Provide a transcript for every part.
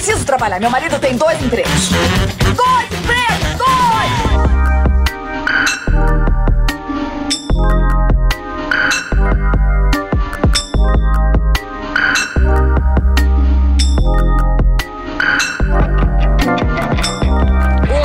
preciso trabalhar. Meu marido tem dois empregos. Dois empregos! Dois!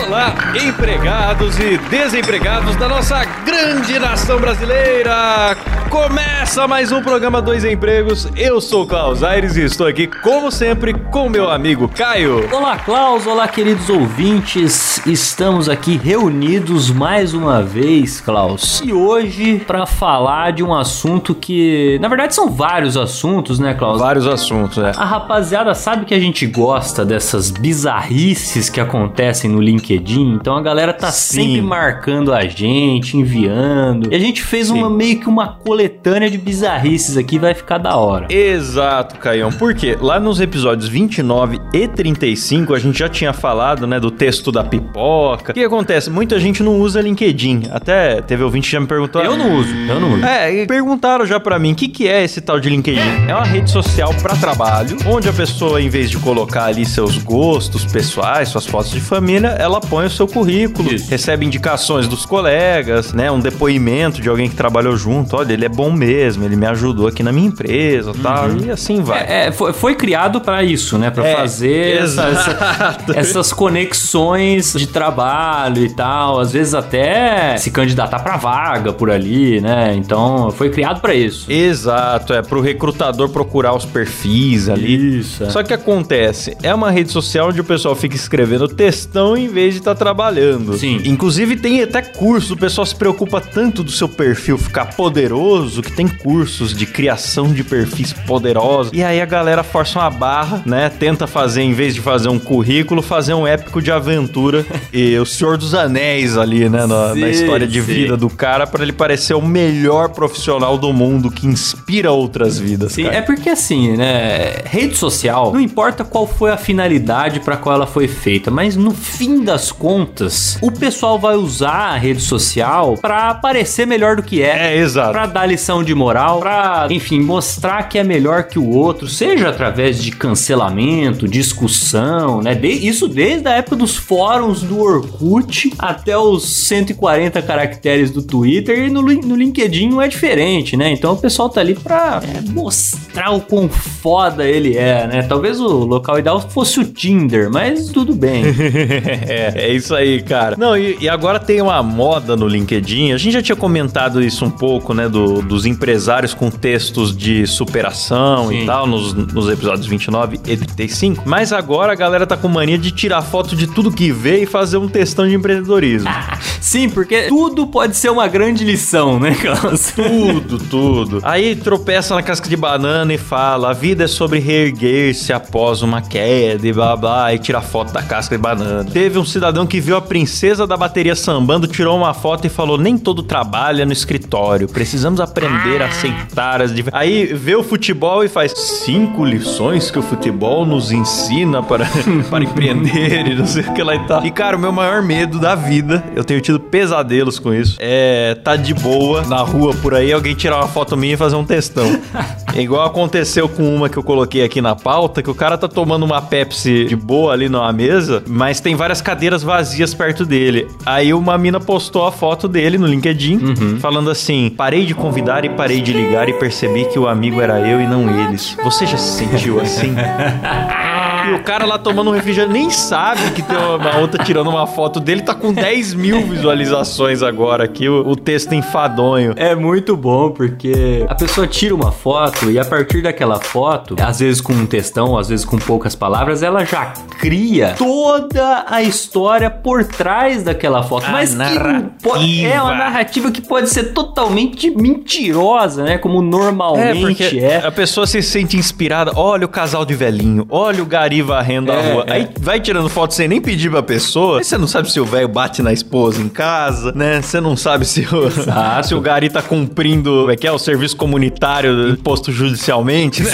Olá, empregados e desempregados da nossa grande nação brasileira! Começa mais um programa Dois Empregos. Eu sou o Klaus Aires e estou aqui, como sempre, com meu amigo Caio. Olá, Klaus. Olá, queridos ouvintes. Estamos aqui reunidos mais uma vez, Klaus. E hoje para falar de um assunto que, na verdade, são vários assuntos, né, Klaus? Vários assuntos, né? A rapaziada sabe que a gente gosta dessas bizarrices que acontecem no LinkedIn, então a galera tá Sim. sempre marcando a gente, enviando. E a gente fez Sim. uma meio que uma coletânea de bizarrices aqui, vai ficar da hora. Exato, Caião. Porque lá nos episódios 29 e 35 a gente já tinha falado, né, do texto da pipoca. O que acontece? Muita gente não usa LinkedIn. Até teve ouvinte que já me perguntou. Eu não uso, eu não uso. É, e perguntaram já pra mim, o que, que é esse tal de LinkedIn? É uma rede social pra trabalho, onde a pessoa, em vez de colocar ali seus gostos pessoais, suas fotos de família, ela põe o seu currículo, Isso. recebe indicações dos colegas, né, um depoimento de alguém que trabalhou junto. Olha, ele é bom mesmo, ele me ajudou aqui na minha empresa, tal, e assim vai. É, é, foi, foi criado pra isso, né? Pra É, fazer essa- essas conexões de trabalho e tal. Às vezes até se candidatar pra vaga por ali, né? Então foi criado pra isso. Exato, é pro recrutador procurar os perfis ali. Isso. é. Só que acontece, é uma rede social onde o pessoal fica escrevendo textão em vez de estar trabalhando. Sim. Inclusive tem até curso, o pessoal se preocupa tanto do seu perfil ficar poderoso que tem cursos de criação de perfis poderosos. E aí a galera força uma barra, né? Tenta fazer, em vez de fazer um currículo, fazer um épico de aventura e o Senhor dos Anéis ali, né? Na, Sim, na história de sim. vida do cara pra ele parecer o melhor profissional do mundo que inspira outras vidas. Sim, cara. é porque assim, né? Rede social, não importa qual foi a finalidade pra qual ela foi feita, mas no fim das contas, o pessoal vai usar a rede social pra parecer melhor do que é. É, exato. Pra dar lição de moral, pra, enfim, mostrar que é melhor que o outro, seja através de cancelamento, discussão, né? De- isso desde a época dos fóruns do Orkut até os 140 caracteres do Twitter e no, no LinkedIn não é diferente, né? Então o pessoal tá ali pra é, mostrar o quão foda ele é, né? Talvez o local ideal fosse o Tinder, mas tudo bem. é, é isso aí, cara. Não, e, e agora tem uma moda no LinkedIn. A gente já tinha comentado isso um pouco, né? do- dos empresários com textos de superação e Sim. tal, nos, nos episódios 29 e 35. Mas agora a galera tá com mania de tirar foto de tudo que vê e fazer um textão de empreendedorismo. Sim, porque tudo pode ser uma grande lição, né, Carlos? Tudo, tudo. Aí tropeça na casca de banana e fala: a vida é sobre reerguer-se após uma queda e blá blá, e tira foto da casca de banana. Teve um cidadão que viu a princesa da bateria sambando, tirou uma foto e falou: nem todo trabalho é no escritório, precisamos aprender a aceitar as diferenças. Aí vê o futebol e faz cinco lições que o futebol nos ensina para, para empreender e não sei o que lá e tal. E cara, o meu maior medo da vida, eu tenho tido pesadelos com isso, é tá de boa na rua por aí, alguém tirar uma foto minha e fazer um textão. É igual aconteceu com uma que eu coloquei aqui na pauta, que o cara tá tomando uma Pepsi de boa ali numa mesa, mas tem várias cadeiras vazias perto dele. Aí uma mina postou a foto dele no LinkedIn, falando assim: parei de convidar e parei de ligar e percebi que o amigo era eu e não eles. Você já se sentiu assim? E o cara lá tomando um refrigerante nem sabe que tem uma, outra tirando uma foto dele, tá com 10 mil visualizações agora aqui, o, o texto enfadonho. É muito bom porque a pessoa tira uma foto e a partir daquela foto, às vezes com um textão, às vezes com poucas palavras, ela já cria toda a história por trás daquela foto. A mas que é uma narrativa que pode ser totalmente mentirosa, né? Como normalmente é. a pessoa se sente inspirada. Olha o casal de velhinho, olha o gari varrendo a É, rua. é. Aí vai tirando foto sem nem pedir pra pessoa. Aí você não sabe se o velho bate na esposa em casa, né? Você não sabe se o, se o gari tá cumprindo como é que é, o serviço comunitário imposto judicialmente, né?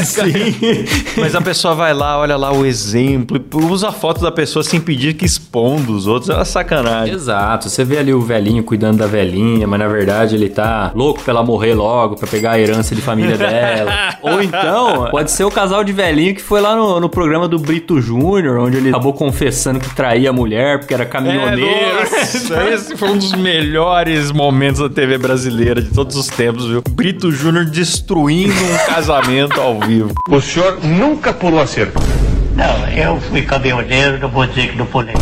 Mas a pessoa vai lá, olha lá o exemplo, usa a foto da pessoa sem pedir que expondo os outros. É uma sacanagem. Exato, você vê ali o velhinho cuidando da velhinha, mas na verdade ele tá louco pra ela morrer logo, pra pegar a herança de família dela. Ou então, pode ser o casal de velhinho que foi lá no, no programa do Brito Júnior, onde ele acabou confessando que traía a mulher porque era caminhoneiro. É, nossa, esse foi um dos melhores momentos da TV brasileira de todos os tempos, viu? Brito Júnior destruindo um casamento ao vivo. O senhor nunca pulou a cerca. Não, eu fui caminhoneiro, não vou dizer que não pulei.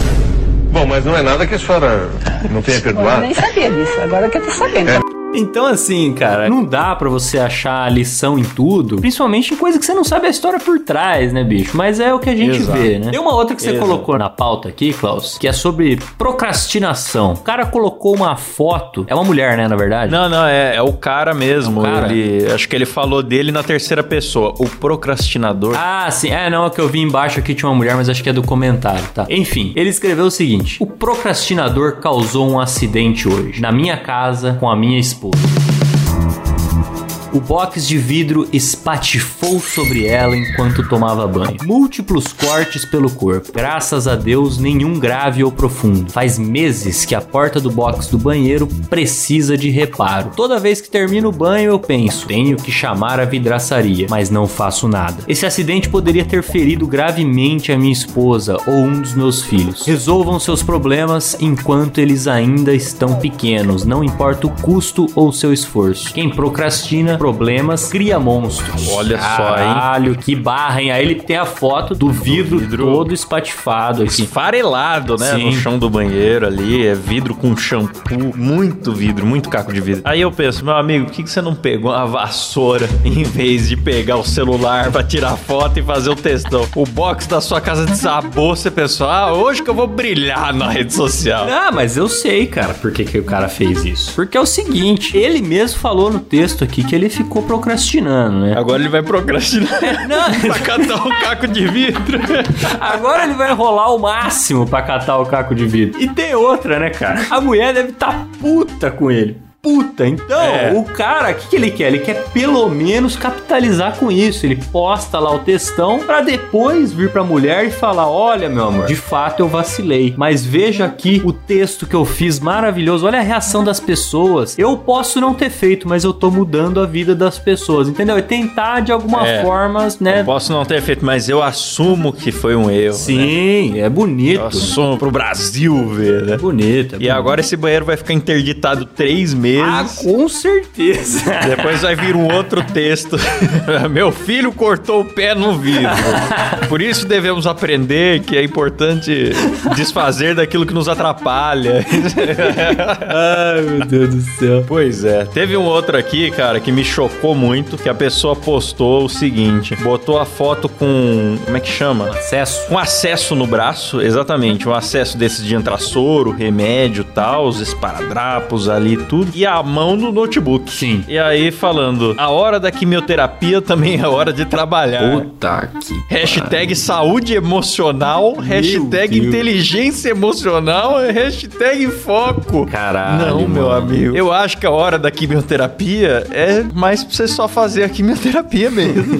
Bom, mas não é nada que a senhora não tenha Eu perdoado. nem sabia disso, agora que eu tô sabendo. Então, assim, cara, não dá pra você achar lição em tudo, principalmente em coisa que você não sabe a história por trás, né, bicho? Mas é o que a gente Exato. vê, né? Tem uma outra que você Exato. colocou na pauta aqui, Klaus, que é sobre procrastinação. O cara colocou uma foto, é uma mulher, né, na verdade? Não, não, é, é o cara mesmo. É o cara? Ele, acho que ele falou dele na terceira pessoa. O procrastinador. Ah, sim. É, não, é que eu vi embaixo aqui tinha uma mulher, mas acho que é do comentário, tá? Enfim, ele escreveu o seguinte: O procrastinador causou um acidente hoje, na minha casa, com a minha esposa. people. O box de vidro espatifou sobre ela enquanto tomava banho. Múltiplos cortes pelo corpo. Graças a Deus, nenhum grave ou profundo. Faz meses que a porta do box do banheiro precisa de reparo. Toda vez que termino o banho, eu penso: tenho que chamar a vidraçaria, mas não faço nada. Esse acidente poderia ter ferido gravemente a minha esposa ou um dos meus filhos. Resolvam seus problemas enquanto eles ainda estão pequenos, não importa o custo ou seu esforço. Quem procrastina problemas cria monstros. Olha só, hein? Caralho, que barra, hein? Aí ele tem a foto do vidro, vidro todo espatifado aqui. Esfarelado, né? Sim. No chão do banheiro ali. É vidro com shampoo. Muito vidro, muito caco de vidro. Aí eu penso, meu amigo, por que, que você não pegou uma vassoura em vez de pegar o celular pra tirar foto e fazer o textão? O box da sua casa desabou, você pensou, ah, hoje que eu vou brilhar na rede social. Ah, mas eu sei, cara, por que, que o cara fez isso. Porque é o seguinte, ele mesmo falou no texto aqui que ele ficou procrastinando, né? Agora ele vai procrastinar Não, pra catar um caco de vidro. Agora ele vai rolar o máximo pra catar o caco de vidro. E tem outra, né, cara? A mulher deve estar puta com ele. Puta, então É. o cara, o que, que ele quer? Ele quer pelo menos capitalizar com isso. Ele posta lá o textão pra depois vir pra mulher e falar: Olha, meu amor, de fato eu vacilei, mas veja aqui o texto que eu fiz maravilhoso. Olha a reação das pessoas. Eu posso não ter feito, mas eu tô mudando a vida das pessoas, entendeu? E tentar de alguma É. forma, né? Posso não ter feito, mas eu assumo que foi um erro. né? Sim, é bonito. Eu assumo pro Brasil ver, né? É bonito. é E bonito. agora esse banheiro vai ficar interditado três meses. Ah, com certeza. Depois vai vir um outro texto. Meu filho cortou o pé no vidro. Por isso devemos aprender que é importante desfazer daquilo que nos atrapalha. Ai, meu Deus do céu. Pois é. Teve um outro aqui, cara, que me chocou muito, que a pessoa postou o seguinte: botou a foto com. Como é que chama? Acesso. Um acesso no braço, exatamente. Um acesso desses de entrar soro, remédio tal, os esparadrapos ali, tudo. E a mão no notebook. Sim. E aí falando, a hora da quimioterapia também é hora de trabalhar. Puta que. Hashtag saúde emocional, hashtag Deus. inteligência emocional, hashtag foco. Caralho, Não, meu mano. amigo. Eu acho que a hora da quimioterapia é mais pra você só fazer a quimioterapia mesmo.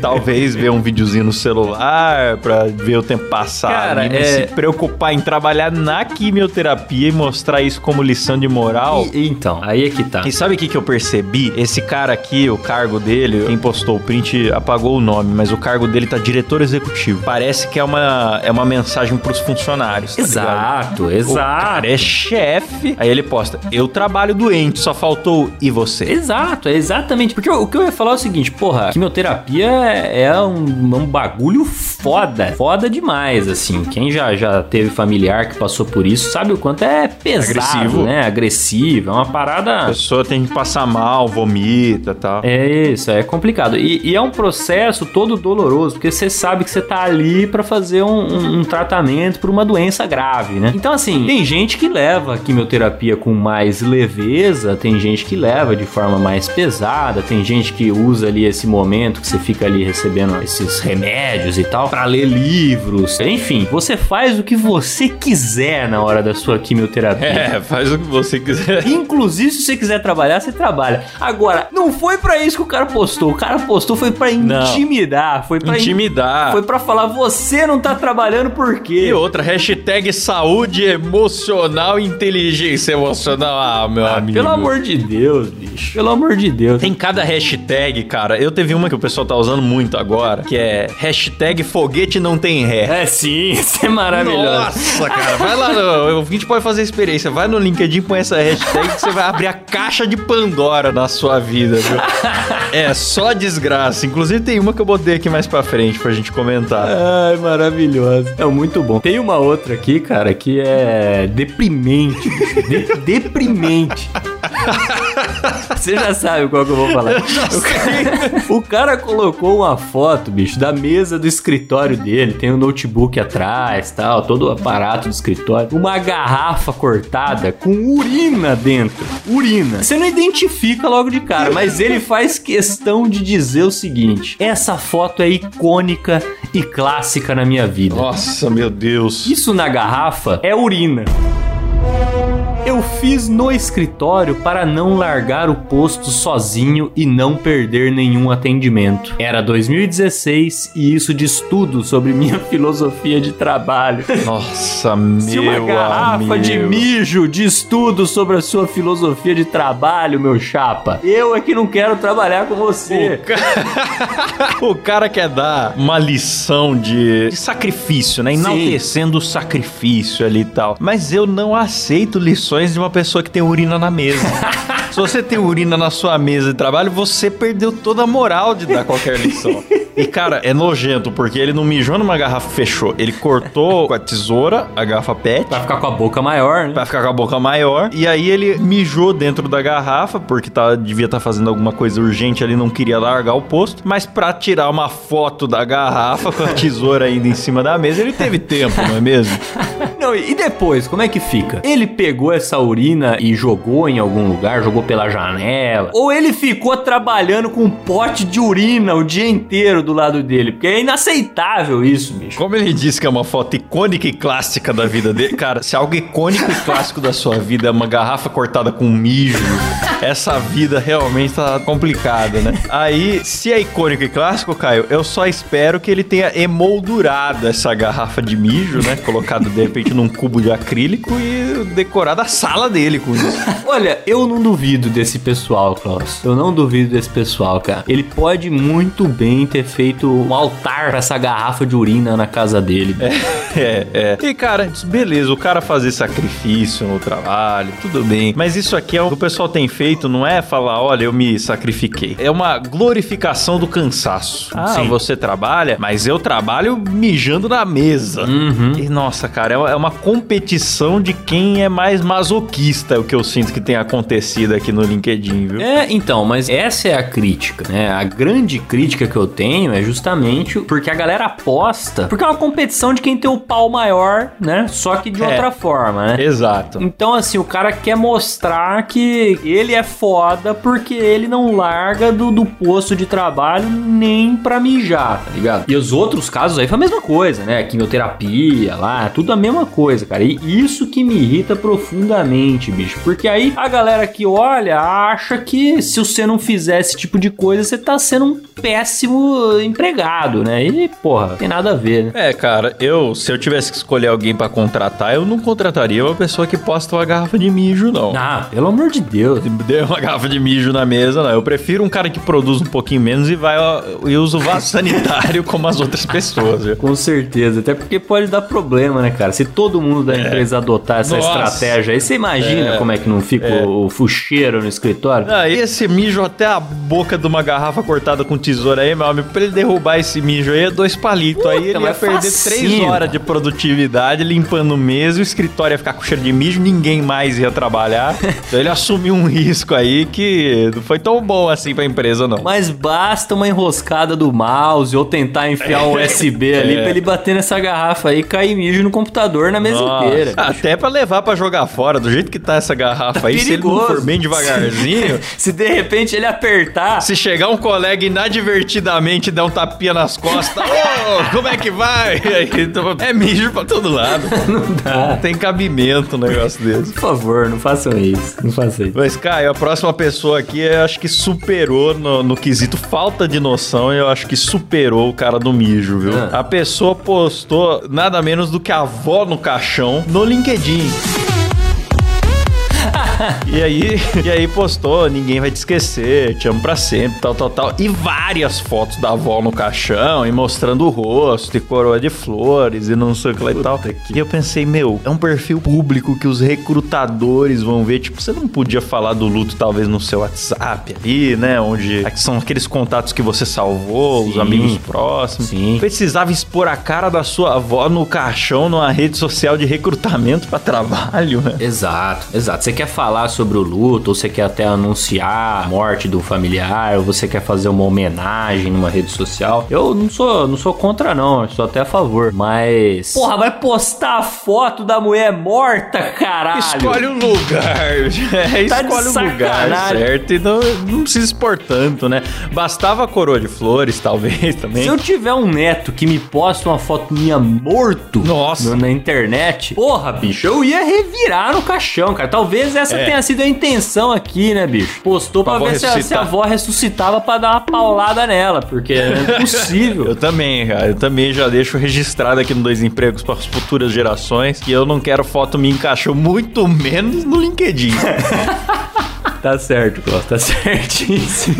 Talvez ver um videozinho no celular pra ver o tempo passar. Cara, é- se preocupar em trabalhar na quimioterapia e mostrar isso como lição de moral. E- então, aí é que tá. E sabe o que, que eu percebi? Esse cara aqui, o cargo dele, quem postou o print apagou o nome, mas o cargo dele tá diretor executivo. Parece que é uma, é uma mensagem pros funcionários. Tá ligado? Exato, O exato. cara é chefe. Aí ele posta: Eu trabalho doente, só faltou e você. Exato, é exatamente. Porque o, o que eu ia falar é o seguinte, porra, quimioterapia é é um, um bagulho foda. Foda demais, assim. Quem já, já teve familiar que passou por isso sabe o quanto é pesado, Agressivo. né? Agressivo. É uma A parada. pessoa tem que passar mal, vomita e tal. É isso, é complicado. E, e é um processo todo doloroso, porque você sabe que você tá ali pra fazer um, um- um tratamento por uma doença grave, né? Então, assim, tem gente que leva a quimioterapia com mais leveza, tem gente que leva de forma mais pesada, tem gente que usa ali esse momento que você fica ali recebendo esses remédios e tal, pra ler livros. Enfim, você faz o que você quiser na hora da sua quimioterapia. É, faz o que você quiser. Inclusive, se você quiser trabalhar, você trabalha. Agora, não foi pra isso que o cara postou. O cara postou foi pra Não. intimidar, foi in- Intimidar. Foi pra falar, você não tá trabalhando por quê? E outra, hashtag saúde emocional inteligência emocional. Ah, meu amigo. Pelo amor de Deus, bicho. Pelo amor de Deus. Tem cada hashtag, cara. Eu teve uma que o pessoal tá usando muito agora, que é hashtag foguete não tem ré. É sim, isso é maravilhoso. Nossa, cara, vai lá, no, a gente pode fazer a experiência. Vai no LinkedIn, põe essa hashtag você vai abrir a caixa de Pandora na sua vida, viu? É, só desgraça. Inclusive tem uma que eu botei aqui mais pra frente pra gente comentar. Ai, maravilhoso. É muito bom. Tem uma outra aqui, cara, que é deprimente. De- deprimente. Você já sabe qual que eu vou falar. o, cara, o cara colocou uma foto, bicho, da mesa do escritório dele. Tem um notebook atrás, tal, todo o aparato do escritório. Uma garrafa cortada com urina dentro. Urina. Você não identifica logo de cara, mas ele faz questão de dizer o seguinte: essa foto é icônica e clássica na minha vida. Nossa, meu Deus. Isso na garrafa é urina. Fiz no escritório para não largar o posto sozinho e não perder nenhum atendimento. Era 2016 e isso diz tudo sobre minha filosofia de trabalho. Nossa, meu Se uma garrafa de amigo. mijo diz tudo sobre a sua filosofia de trabalho, meu chapa, eu é que não quero trabalhar com você. O cara quer dar uma lição de, de sacrifício, né? Enaltecendo o sacrifício ali e tal. Mas eu não aceito lições de uma pessoa que tem urina na mesa. Se você tem urina na sua mesa de trabalho, você perdeu toda a moral de dar qualquer lição. E, cara, é nojento, porque ele não mijou numa garrafa fechou. Ele cortou com a tesoura a garrafa PET. Pra ficar com a boca maior, né? Pra ficar com a boca maior. E aí ele mijou dentro da garrafa, porque tá, devia estar fazendo alguma coisa urgente ali, não queria largar o posto. Mas pra tirar uma foto da garrafa com a tesoura ainda em cima da mesa, ele teve tempo, não é mesmo? Não, e depois, como é que fica? Ele pegou essa urina e jogou em algum lugar, jogou pela janela? Ou ele ficou trabalhando com um pote de urina o dia inteiro do lado dele? Porque é inaceitável isso, bicho. Como ele disse que é uma foto icônica e clássica da vida dele, cara, se algo icônico e clássico da sua vida é uma garrafa cortada com mijo, essa vida realmente tá complicada, né? Aí, se é icônico e clássico, Caio, eu só espero que ele tenha emoldurado essa garrafa de mijo, né? Colocado de repente num cubo de acrílico e decorado a sala dele com isso. Olha, eu não duvido desse pessoal, Klaus. Eu não duvido desse pessoal, cara. Ele pode muito bem ter feito um altar pra essa garrafa de urina na casa dele. É, é. E, cara, beleza, o cara fazer sacrifício no trabalho, tudo bem. Mas isso aqui é o que o pessoal tem feito, não é falar, olha, eu me sacrifiquei. É uma glorificação do cansaço. Ah, Sim. você trabalha, mas eu trabalho mijando na mesa. E, nossa, cara, é uma competição de quem é mais masoquista, é o que eu sinto que tem acontecido aqui no LinkedIn, viu? É, então, mas essa é a crítica, né? A grande crítica que eu tenho é justamente porque a galera aposta, porque é uma competição de quem tem o pau maior, né? Só que de É. outra forma, né? Exato. Então, assim, o cara quer mostrar que ele é foda porque ele não larga do, do posto de trabalho nem pra mijar, tá ligado? E os outros casos aí foi a mesma coisa, né? Quimioterapia lá, tudo a mesma coisa, cara. E isso que me irrita profundamente, bicho. Porque aí a galera que olha acha que se você não fizer esse tipo de coisa, você tá sendo um péssimo empregado, né? E, porra, tem nada a ver, né? É, cara, eu, se eu tivesse que escolher alguém pra contratar, eu não contrataria uma pessoa que posta uma garrafa de mijo, não. Ah, pelo amor de Deus. Deu uma garrafa de mijo na mesa, não. Eu prefiro um cara que produz um pouquinho menos e vai e usa o vaso sanitário como as outras pessoas, viu? Com certeza, até porque pode dar problema, né, cara? Se todo mundo da empresa adotar essa É. Nossa. estratégia aí, você imagina É. como é que não fica o, o fucheiro no escritório? Ah, esse mijo até a boca de uma garrafa cortada com tesoura aí, meu amigo, pra ele derrubar esse mijo aí é dois palitos. aí ele ia perder facinho, três horas de produtividade limpando mesa, o escritório ia ficar com cheiro de mijo, ninguém mais ia trabalhar. então ele assumiu um risco aí que não foi tão bom assim pra empresa, não. Mas basta uma enroscada do mouse ou tentar enfiar um USB ali É. pra ele bater nessa garrafa aí e cair mijo no computador na mesa Nossa, inteira. Até pra levar pra jogar fora, do jeito que tá essa garrafa aí, se ele não perigoso. for bem devagarzinho, Se de repente ele apertar. se chegar um colega inadvertidamente e der um tapinha nas costas, ô, como é que vai? É mijo pra todo lado. Não dá. Não tem cabimento um negócio desse. Por favor, não façam isso. Não façam isso. Mas, Caio, a próxima pessoa aqui, eu acho que superou no, no quesito falta de noção, eu acho que superou o cara do mijo, viu? Ah. A pessoa postou nada menos do que a avó no caixão no LinkedIn. E aí, e aí postou, ninguém vai te esquecer, te amo pra sempre, tal, tal, tal. E várias fotos da avó no caixão, e mostrando o rosto, e coroa de flores, e não sei o que lá e tal. E eu pensei, meu, é um perfil público que os recrutadores vão ver. Tipo, você não podia falar do luto, talvez, no seu WhatsApp ali, né? Onde são aqueles contatos que você salvou, os Sim. amigos próximos. Sim. Precisava expor a cara da sua avó no caixão, numa rede social de recrutamento pra trabalho, né? Exato, exato. Você quer falar sobre o luto, ou você quer até anunciar a morte do familiar, ou você quer fazer uma homenagem numa rede social. Eu não sou, não sou contra, não. Eu sou até a favor. Mas. Porra, vai postar a foto da mulher morta, caralho! Escolhe o lugar. É, Tá escolhe o lugar certo e não, não precisa expor tanto, né? Bastava a coroa de flores, talvez, também. Se eu tiver um neto que me posta uma foto minha morto Nossa. no- na internet, porra, bicho, eu ia revirar no caixão, cara. Talvez essa É. tenha sido a intenção aqui, né, bicho? Postou pra, Pra ver se a, se a avó ressuscitava pra dar uma paulada nela, porque é impossível. Eu também, cara. Eu também já deixo registrado aqui no Dois Empregos para as futuras gerações que eu não quero foto me encaixou muito menos no LinkedIn. Tá certo, Klaus, tá certíssimo.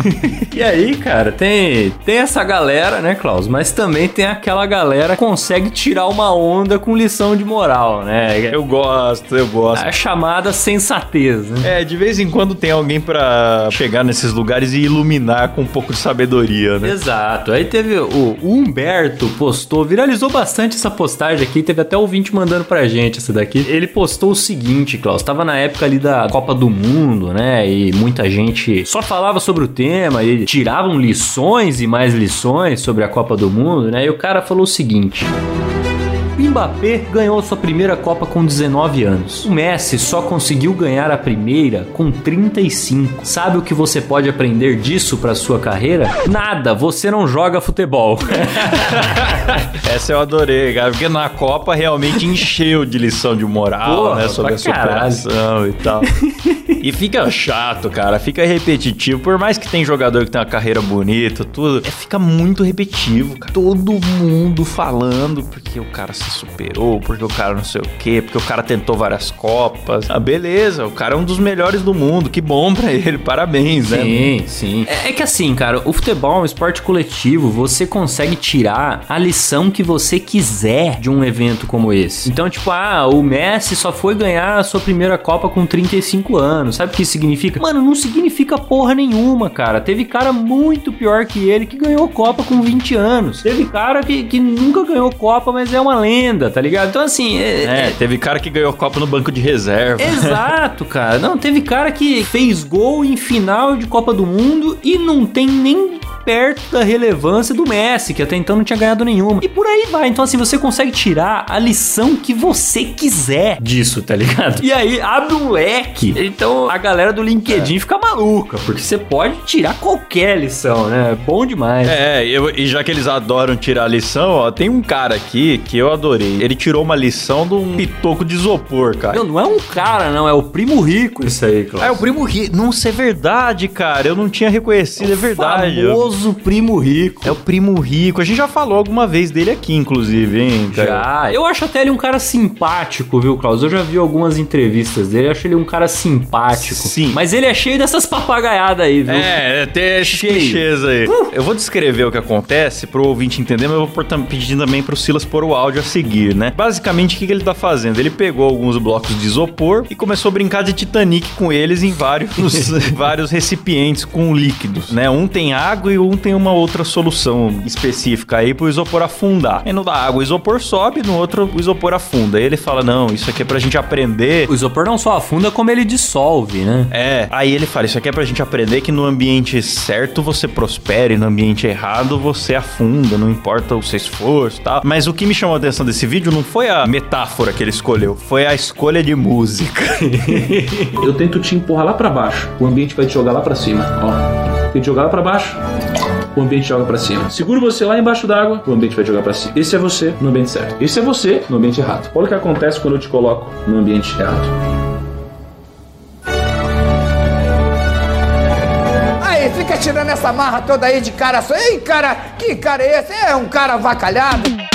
e aí, cara, tem, tem essa galera, né, Klaus? Mas também tem aquela galera que consegue tirar uma onda com lição de moral, né? Eu gosto, eu gosto. A chamada sensatez, né? É, de vez em quando tem alguém pra chegar nesses lugares e iluminar com um pouco de sabedoria, né? Exato. Aí teve o, o Humberto postou, viralizou bastante essa postagem aqui, teve até ouvinte mandando pra gente essa daqui. Ele postou o seguinte, Klaus, tava na época ali da Copa do Mundo, né? E muita gente só falava sobre o tema e tiravam lições e mais lições sobre a Copa do Mundo, né? E o cara falou o seguinte: Mbappé ganhou sua primeira Copa com 19 anos. O Messi só conseguiu ganhar a primeira com 35. Sabe o que você pode aprender disso pra sua carreira? Nada, você não joga futebol. Essa eu adorei, cara, porque na Copa realmente encheu de lição de moral, Porra, né? Sobre a superação e tal. e fica chato, cara, fica repetitivo. Por mais que tem jogador que tem uma carreira bonita, tudo, é, fica muito repetitivo, cara. Todo mundo falando porque o cara se superou, porque o cara não sei o quê, porque o cara tentou várias Copas. Ah, beleza, o cara é um dos melhores do mundo, que bom pra ele, parabéns, né? Sim, sim. É, é que assim, cara, o futebol é um esporte coletivo. Você consegue tirar a lição que você quiser de um evento como esse. Então, tipo, ah, o Messi só foi ganhar a sua primeira Copa com 35 anos. Sabe o que isso significa? Mano, não significa porra nenhuma, cara. Teve cara muito pior que ele que ganhou Copa com 20 anos. Teve cara que, que nunca ganhou Copa, mas é uma lenda, tá ligado? Então, assim, é- É, teve cara que ganhou Copa no banco de reserva. Exato, cara. Não, teve cara que fez gol em final de Copa do Mundo e não tem nem perto da relevância do Messi, que até então não tinha ganhado nenhuma. E por aí vai. Então, assim, você consegue tirar a lição que você quiser disso, tá ligado? E aí abre um leque. Então a galera do LinkedIn fica maluca, porque você pode tirar qualquer lição, né? É bom demais. É, eu- e já que eles adoram tirar lição, ó, tem um cara aqui que eu adorei. Ele tirou uma lição de um pitoco de isopor, cara. Não, não é um cara, não, é o primo rico isso aí. Ah, é o primo rico. Nossa, é verdade, cara. Eu não tinha reconhecido, é verdade. Eu- Famoso primo rico. É o primo rico. A gente já falou alguma vez dele aqui, inclusive, hein, cara? Já. Eu acho até ele um cara simpático, viu, Klaus? Eu já vi algumas entrevistas dele, eu acho ele um cara simpático. Sim. Mas ele é cheio dessas papagaiadas aí, viu? É, tem esses Cheio. clichês aí. Eu vou descrever o que acontece pro ouvinte entender, mas eu vou pedir também pro Silas pôr o áudio a seguir, né? Basicamente, o que, que ele tá fazendo? Ele pegou alguns blocos de isopor e começou a brincar de Titanic com eles em vários, vários recipientes com líquidos, né? Um tem água e um tem uma outra solução específica aí pro isopor afundar. Aí no da água o isopor sobe, no outro o isopor afunda. Aí ele fala: não, isso aqui é pra gente aprender. O isopor não só afunda, como ele dissolve, né? É, aí ele fala: Isso aqui é pra gente aprender que no ambiente certo você prospera e no ambiente errado você afunda, não importa o seu esforço e tal. Mas o que me chamou a atenção desse vídeo não foi a metáfora que ele escolheu, foi a escolha de música. Eu tento te empurrar lá pra baixo, o ambiente vai te jogar lá pra cima. Ó, tento te jogar lá pra baixo, o ambiente joga pra cima. Seguro você lá embaixo d'água, o ambiente vai jogar pra cima. Esse é você no ambiente certo. Esse é você no ambiente errado. Olha o que acontece quando eu te coloco no ambiente errado. Fica tirando essa marra toda aí de cara só. Ei, cara, que cara é esse? É um cara avacalhado.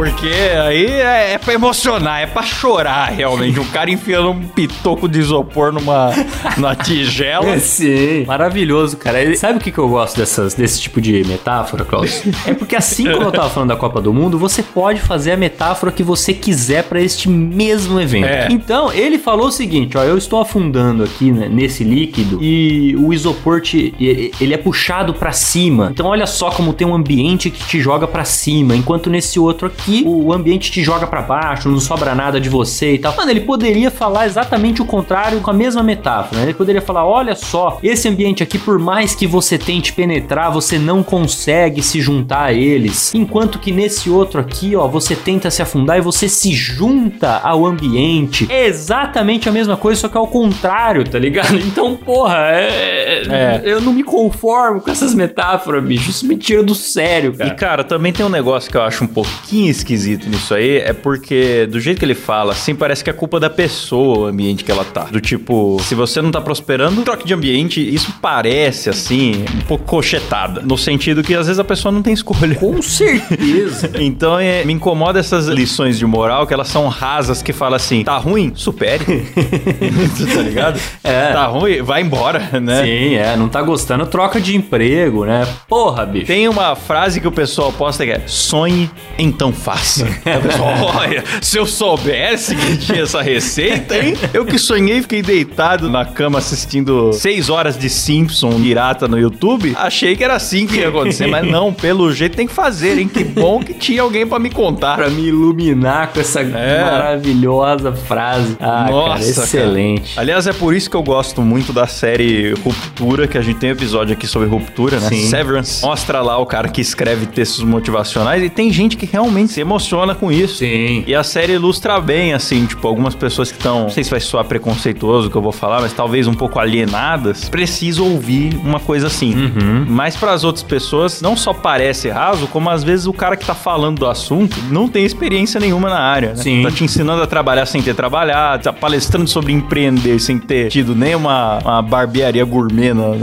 Porque aí é, é pra emocionar, é pra chorar realmente. Um cara enfiando um pitoco de isopor numa, numa tigela. Sim. Maravilhoso, cara. Ele- Sabe o que, que eu gosto dessas, desse tipo de metáfora, Klaus? É porque assim como eu tava falando da Copa do Mundo, você pode fazer a metáfora que você quiser pra este mesmo evento. É. Então, ele falou o seguinte, ó, eu estou afundando aqui né, nesse líquido e o isopor te, e- ele é puxado pra cima. Então, olha só como tem um ambiente que te joga pra cima, enquanto nesse outro aqui o ambiente te joga pra baixo, não sobra nada de você e tal. Mano, ele poderia falar exatamente o contrário com a mesma metáfora. né? Ele poderia falar: olha só, esse ambiente aqui, por mais que você tente penetrar, você não consegue se juntar a eles. Enquanto que nesse outro aqui, ó, você tenta se afundar e você se junta ao ambiente. É exatamente a mesma coisa, só que ao contrário, tá ligado? Então, porra, é, É. eu não me conformo com essas metáforas, bicho. Isso me tira do sério, cara. E cara, também tem um negócio que eu acho um pouquinho esquisito nisso aí, é porque do jeito que ele fala, assim, parece que é culpa da pessoa o ambiente que ela tá. Do tipo, se você não tá prosperando, troque de ambiente, isso parece, assim, um pouco cochetada. No sentido que às vezes a pessoa não tem escolha. Com certeza. Então é, me incomoda essas lições de moral que elas são rasas que fala assim: tá ruim? Supere. tá ligado? É. Tá ruim? Vai embora, né? Sim, é. Não tá gostando, troca de emprego, né? Porra, bicho. Tem uma frase que o pessoal posta que é: sonhe, então faça. Aí o pessoal, olha, se eu soubesse que tinha essa receita, hein? Eu que sonhei, fiquei deitado na cama assistindo seis horas de Simpson pirata no YouTube. Achei que era assim que ia acontecer, mas não, pelo jeito tem que fazer, hein? Que bom que tinha alguém pra me contar. Pra me iluminar com essa É. maravilhosa frase. Ah, cara, Nossa, excelente. cara. Aliás, é por isso que eu gosto muito da série Ruptura, que a gente tem um episódio aqui sobre ruptura, né? Sim. Severance. Mostra lá o cara que escreve textos motivacionais e tem gente que realmente se emociona com isso. Sim. E a série ilustra bem, assim, tipo, algumas pessoas que estão, não sei se vai soar preconceituoso o que eu vou falar, mas talvez um pouco alienadas, precisam ouvir uma coisa assim. Uhum. Mas para as outras pessoas, não só parece raso, como às vezes o cara que tá falando do assunto não tem experiência nenhuma na área, né? Sim. Tá te ensinando a trabalhar sem ter trabalhado, tá palestrando sobre empreender sem ter tido nem uma, uma barbearia gourmet, né?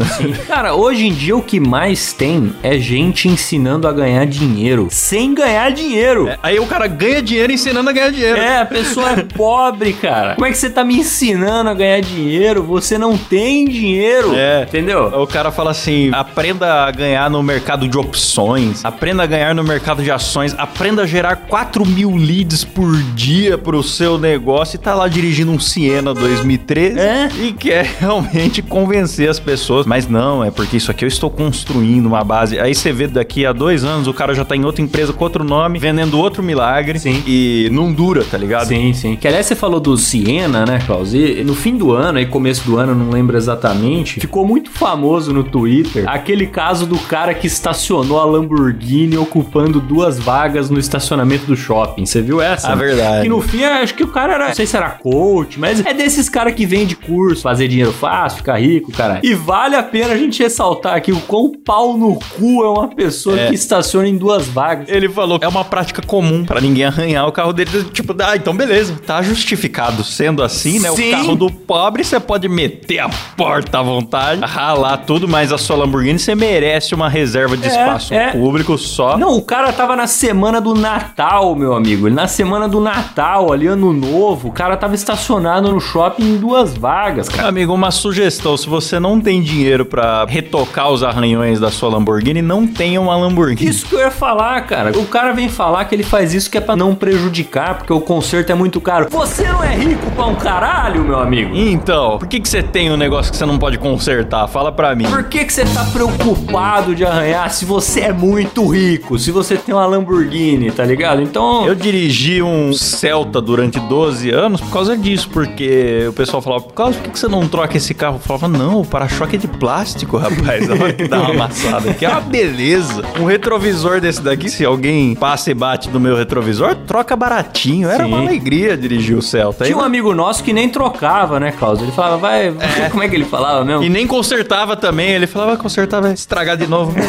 Cara, hoje em dia o que mais tem é gente ensinando a ganhar dinheiro. Sem ganhar dinheiro. É, Aí o cara ganha dinheiro ensinando a ganhar dinheiro. É, a pessoa é pobre, cara. Como é que você tá me ensinando a ganhar dinheiro? Você não tem dinheiro. É. Entendeu? O cara fala assim: aprenda a ganhar no mercado de opções, aprenda a ganhar no mercado de ações, aprenda a gerar 4 mil leads por dia pro seu negócio e tá lá dirigindo um Siena 2013 É. e quer realmente convencer as pessoas. Mas não, é porque isso aqui eu estou construindo uma base. Aí você vê daqui a dois anos o cara já tá em outra empresa com outro nome, vendendo outro milagre Sim. e não dura, tá ligado? Sim, sim. Que aliás você falou do Siena, né, Klaus? E no fim do ano, aí começo do ano, não lembro exatamente, ficou muito famoso no Twitter aquele caso do cara que estacionou a Lamborghini ocupando duas vagas no estacionamento do shopping. Você viu essa? Ah, verdade. Que no fim, acho que o cara era, não sei se era coach, mas é desses caras que vende curso, fazer dinheiro fácil, ficar rico, cara. E vale a pena a gente ressaltar aqui o quão pau no cu é uma pessoa É. que estaciona em duas vagas. Ele falou que é uma prática comum pra ninguém arranhar o carro dele. Tipo, ah, então beleza, tá justificado. Sendo assim, né? Sim. O carro do pobre você pode meter a porta à vontade, ralar tudo, mas a sua Lamborghini você merece uma reserva de É, espaço é. público só. Não, o cara tava na semana do Natal, meu amigo. Na semana do Natal, ali ano novo, o cara tava estacionado no shopping em duas vagas, cara. Amigo, uma sugestão: se você não tem dinheiro pra retocar os arranhões da sua Lamborghini, não tenha uma Lamborghini. Isso que eu ia falar, cara. O cara vem falar que ele faz isso que é pra não prejudicar, porque o conserto é muito caro. Você não é rico pra um caralho, meu amigo? Então, por que, que você tem um negócio que você não pode consertar? Fala pra mim. Por que, que você tá preocupado de arranhar se você é muito rico? Se você tem uma Lamborghini, tá ligado? Então. Eu dirigi um Celta durante 12 anos por causa disso, porque o pessoal falava, por causa por que que você não troca esse carro? Eu falava, não, o para-choque é de plástico, rapaz. Olha que dá uma amassada aqui. É uma beleza. Um retrovisor desse daqui, se alguém passa e bate no meu retrovisor, troca baratinho. Era Sim. uma alegria dirigir o Celta. Tinha um amigo nosso que nem trocava, né, Klaus? Ele falava, vai. Como é que ele falava mesmo? E nem consertava também. Ele falava, "Ah, consertar vai estragar de novo.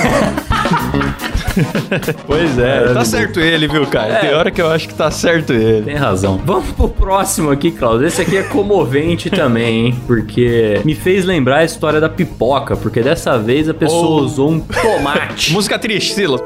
pois é, tá certo ele, viu, cara? Tem hora que eu acho que tá certo ele. Tem razão. Vamos pro próximo aqui, Klaus. Esse aqui é comovente também, hein? Porque me fez lembrar a história da pipoca, porque dessa vez a pessoa Oh. usou um tomate. Música triste, Silas.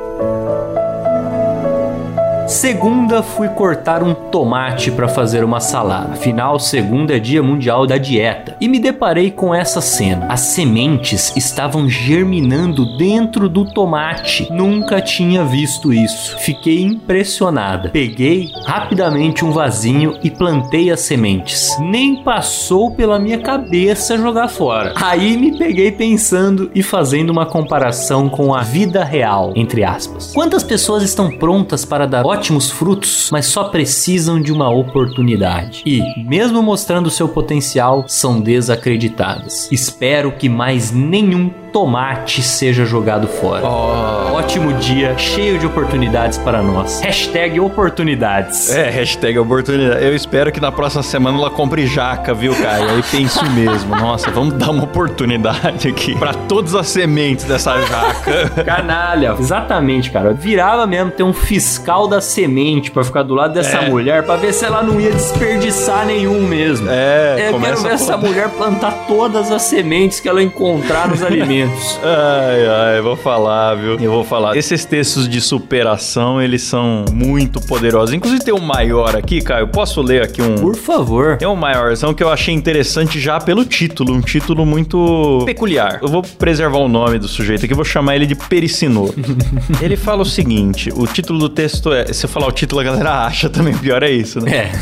Segunda fui cortar um tomate para fazer uma salada. Afinal, segunda é dia mundial da dieta. E me deparei com essa cena. As sementes estavam germinando dentro do tomate. Nunca tinha visto isso. Fiquei impressionada. Peguei rapidamente um vasinho e plantei as sementes. Nem passou pela minha cabeça jogar fora. Aí me peguei pensando e fazendo uma comparação com a vida real, entre aspas. Quantas pessoas estão prontas para dar ótimos frutos, mas só precisam de uma oportunidade? E, mesmo mostrando seu potencial, são desacreditadas. Espero que mais nenhum tomate seja jogado fora. Ótimo dia, cheio de oportunidades para nós. Hashtag oportunidades. É, hashtag oportunidade. Eu espero que na próxima semana ela compre jaca, viu, cara? E aí penso mesmo. Nossa, vamos dar uma oportunidade aqui pra todas as sementes dessa jaca. Canalha. Exatamente, cara. Virava mesmo ter um fiscal da semente pra ficar do lado dessa É. mulher pra ver se ela não ia desperdiçar nenhum mesmo. É, eu quero ver essa mulher plantar todas as sementes que ela encontrar nos alimentos. Ai, ai, vou falar, viu? Eu vou falar. Esses textos de superação, eles são muito poderosos. Inclusive tem um maior aqui, Caio. Posso ler aqui um... Por favor. Tem um maiorzão que eu achei interessante já pelo título, um título muito peculiar. Eu vou preservar o nome do sujeito aqui, vou chamar ele de Pericinoto. ele fala o seguinte: o título do texto é. Se eu falar o título, a galera acha também, pior é isso, né? É.